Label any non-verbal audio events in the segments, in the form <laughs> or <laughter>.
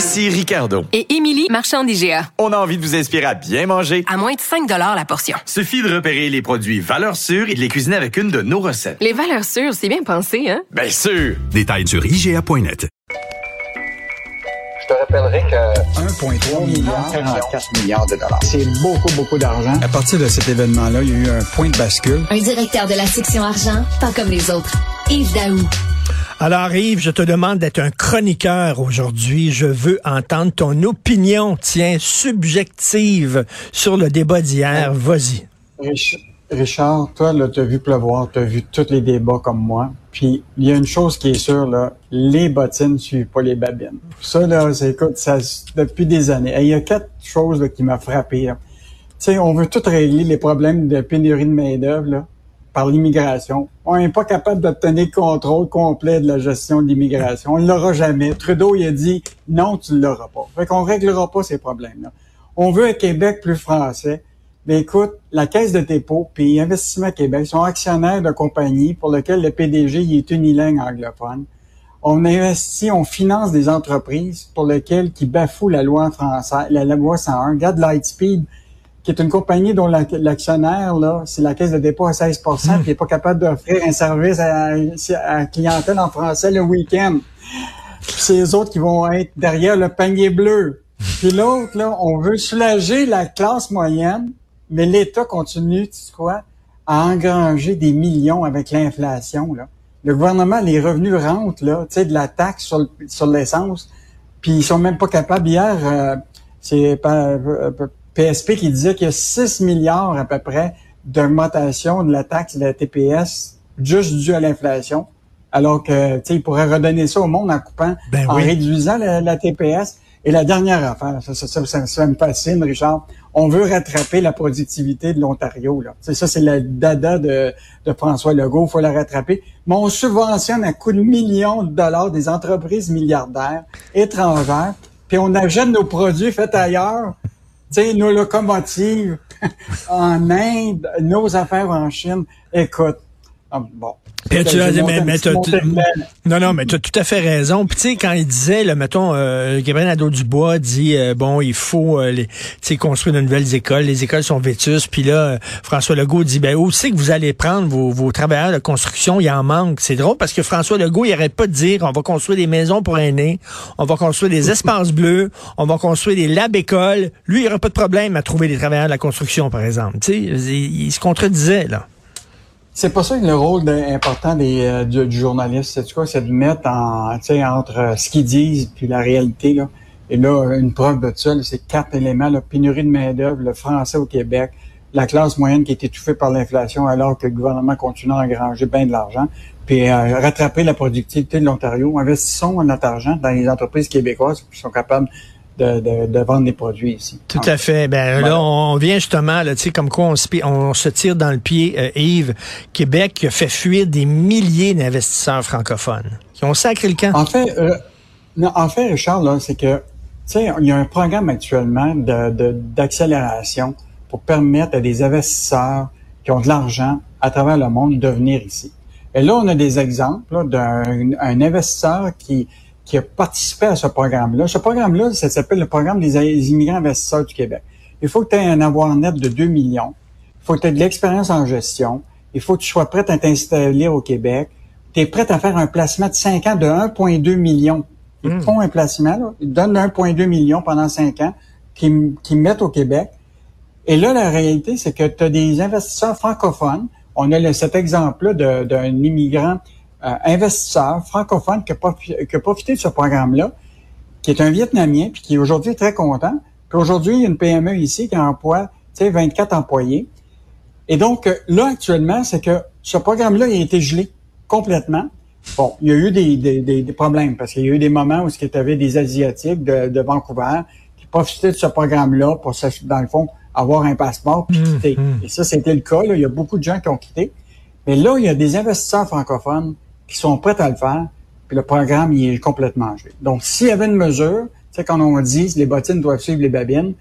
Ici Ricardo. Et Émilie, marchand d'IGA. On a envie de vous inspirer à bien manger. À moins de 5 la portion. Suffit de repérer les produits valeurs sûres et de les cuisiner avec une de nos recettes. Les valeurs sûres, c'est bien pensé, hein? Bien sûr! Détails sur IGA.net. Je te rappellerai que 1,3 milliard, 44 milliards de dollars. c'est beaucoup, beaucoup d'argent. À partir de cet événement-là, il y a eu un point de bascule. Un directeur de la section argent, pas comme les autres. Yves Daou. Alors Yves, je te demande d'être un chroniqueur aujourd'hui. Je veux entendre ton opinion, tiens, subjective sur le débat d'hier. Vas-y. Rich- Richard, toi, là, t'as vu pleuvoir, t'as vu tous les débats comme moi. Puis, il y a une chose qui est sûre, là, les bottines suivent pas les babines. Ça, là, c'est, écoute, ça, depuis des années. Et il y a quatre choses, là, qui m'ont frappé. Tu sais, on veut tout régler les problèmes de pénurie de main-d'œuvre, là, par l'immigration. On n'est pas capable d'obtenir le contrôle complet de la gestion de l'immigration. On ne l'aura jamais. Trudeau, il a dit, non, tu ne l'auras pas. Fait qu'on réglera pas ces problèmes-là. On veut un Québec plus français. Mais écoute, la Caisse de dépôt puis Investissement Québec sont actionnaires de compagnies pour lesquelles le PDG il est unilingue anglophone. On investit, on finance des entreprises pour lesquelles qui bafouent la loi française, la loi 101. Regarde Lightspeed, qui est une compagnie dont la- l'actionnaire, là, c'est la Caisse de dépôt à 16 puis il n'est pas capable d'offrir un service à, à la clientèle en français le week-end. Puis c'est les autres qui vont être derrière le panier bleu. Puis l'autre, là, on veut soulager la classe moyenne, mais l'État continue, tu sais quoi, à engranger des millions avec l'inflation, là. Le gouvernement, les revenus rentrent, là, tu sais, de la taxe sur, sur l'essence, puis ils sont même pas capables. Hier, euh, c'est euh, PSP qui disait qu'il y a 6 milliards à peu près d'augmentation de la taxe de la TPS juste due à l'inflation. Alors que, tu sais, ils pourraient redonner ça au monde en coupant, Ben en oui. réduisant la, la TPS. Et la dernière affaire, ça, ça, ça, ça, ça me fascine, Richard. On veut rattraper la productivité de l'Ontario. Là. C'est ça, c'est la dada de, de François Legault. Il faut la rattraper. Mais on subventionne à coups de millions de dollars des entreprises milliardaires étrangères, puis on achète nos produits faits ailleurs. Sais, nos locomotives <laughs> en Inde, nos affaires en Chine. Écoute, ah, bon. Puis tu as- J'ai mais- mais. Non, non, mais tu as tout à fait raison. Puis tu sais, quand il disait, là, mettons, euh, Gabriel Nadeau-Dubois dit, euh, bon, il faut euh, les, tu sais, construire de nouvelles écoles. Les écoles sont vétustes. Puis là, François Legault dit, ben où c'est que vous allez prendre vos, vos travailleurs de construction? Il en manque. C'est drôle parce que François Legault, il arrête pas de dire, on va construire des maisons pour aînés, on va construire des espaces bleus, on va construire des labs écoles. Lui, il aura pas de problème à trouver des travailleurs de la construction, par exemple. Tu sais, il, il se contredisait, là. C'est pas ça le rôle important des, euh, du, du journaliste, c'est quoi? C'est de mettre en, entre euh, ce qu'ils disent puis la réalité, là. Et là, une preuve de ça, c'est quatre éléments, la pénurie de main-d'œuvre, le français au Québec, la classe moyenne qui est étouffée par l'inflation alors que le gouvernement continue à engranger bien de l'argent, puis euh, rattraper la productivité de l'Ontario. Investissons notre argent dans les entreprises québécoises qui sont capables de, de, de vendre des produits ici. Tout à fait. Ben Voilà. là, on vient justement, là, tu sais, comme quoi on se, pi- on se tire dans le pied, euh, Yves. Québec qui a fait fuir des milliers d'investisseurs francophones qui ont sacré le camp. En fait, euh, non, en fait, Richard, là, c'est que, tu sais, il y a un programme actuellement de- d'accélération pour permettre à des investisseurs qui ont de l'argent à travers le monde de venir ici. Et là, on a des exemples d'un un investisseur qui, qui a participé à ce programme-là. Ce programme-là, ça s'appelle le programme des immigrants investisseurs du Québec. Il faut que tu aies un avoir net de 2 millions. Il faut que tu aies de l'expérience en gestion. Il faut que tu sois prêt à t'installer au Québec. Tu es prêt à faire un placement de 5 ans de 1,2 million. Ils Mm. font un placement, là. ils donnent 1,2 million pendant 5 ans qu'ils qu'ils mettent au Québec. Et là, la réalité, c'est que tu as des investisseurs francophones. On a le- cet exemple-là d'un immigrant euh, investisseur francophone qui a, profi- qui a profité de ce programme-là, qui est un Vietnamien, puis qui est aujourd'hui très content. Puis aujourd'hui, il y a une PME ici qui emploie tu sais, 24 employés. Et donc, euh, là, actuellement, c'est que ce programme-là il a été gelé complètement. Bon, il y a eu des, des, des, des problèmes parce qu'il y a eu des moments où il y avait des Asiatiques de, de Vancouver qui profitaient de ce programme-là pour, dans le fond, avoir un passeport puis Hum, quitter. hum. Et ça, c'était le cas. Là. Il y a beaucoup de gens qui ont quitté. Mais là, il y a des investisseurs francophones qui sont prêts à le faire. Puis le programme, il est complètement gelé. Donc, s'il y avait une mesure, tu sais, quand on dit les bottines doivent suivre les babines,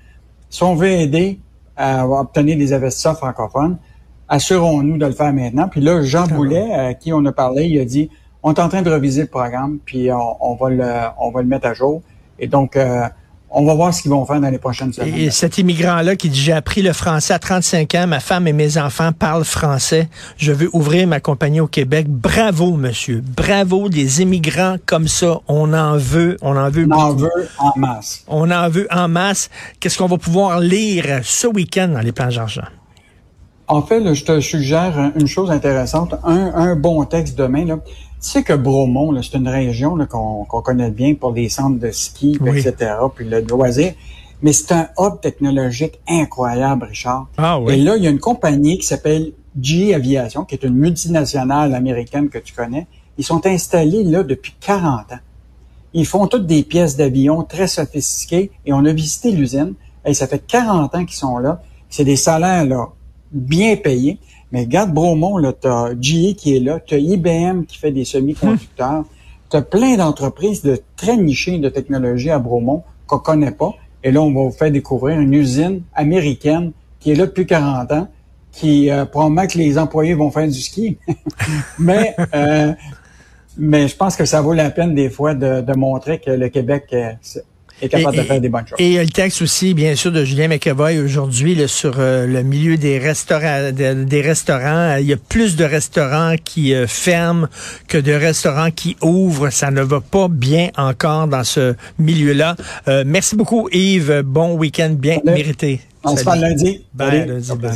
si on veut aider à obtenir des investisseurs francophones, assurons-nous de le faire maintenant. Puis là, Jean Boulet, à qui on a parlé, il a dit, on est en train de reviser le programme, puis on, on va le, on va le mettre à jour. Et donc, euh, on va voir ce qu'ils vont faire dans les prochaines semaines. Et cet immigrant-là qui dit, j'ai appris le français à 35 ans, ma femme et mes enfants parlent français, je veux ouvrir ma compagnie au Québec. Bravo, monsieur. Bravo, des immigrants comme ça. On en veut, on en veut on en veut en masse. On en veut en masse. Qu'est-ce qu'on va pouvoir lire ce week-end dans les plans d'argent? En fait, là, je te suggère une chose intéressante, un, un bon texte demain. Là. Tu sais que Bromont, c'est une région qu'on connaît bien pour les centres de ski, Oui. etc., puis le loisir. Mais c'est un hub technologique incroyable, Richard. Ah Et là, il y a une compagnie qui s'appelle GE Aviation, qui est une multinationale américaine que tu connais. Ils sont installés là depuis 40 ans. Ils font toutes des pièces d'avion très sophistiquées et on a visité l'usine. Et ça fait 40 ans qu'ils sont là. C'est des salaires là bien payés. Mais regarde Bromont, là, t'as GE qui est là, t'as IBM qui fait des semi-conducteurs, t'as plein d'entreprises de très nichées de technologie à Bromont qu'on connaît pas. Et là, on va vous faire découvrir une usine américaine qui est là depuis 40 ans, qui euh, probablement que les employés vont faire du ski. <laughs> mais euh, mais je pense que ça vaut la peine des fois de, de montrer que le Québec euh, est capable Et- de faire des bonnes choses. Et il y a le texte aussi, bien sûr, de Julien McEvoy aujourd'hui sur euh, le milieu des restaurants. de- des restaurants. Il y a plus de restaurants qui euh, ferment que de restaurants qui ouvrent. Ça ne va pas bien encore dans ce milieu-là. Euh, merci beaucoup, Yves. Bon week-end bien Salut. mérité. On se parle lundi. Bye, lundi, bye.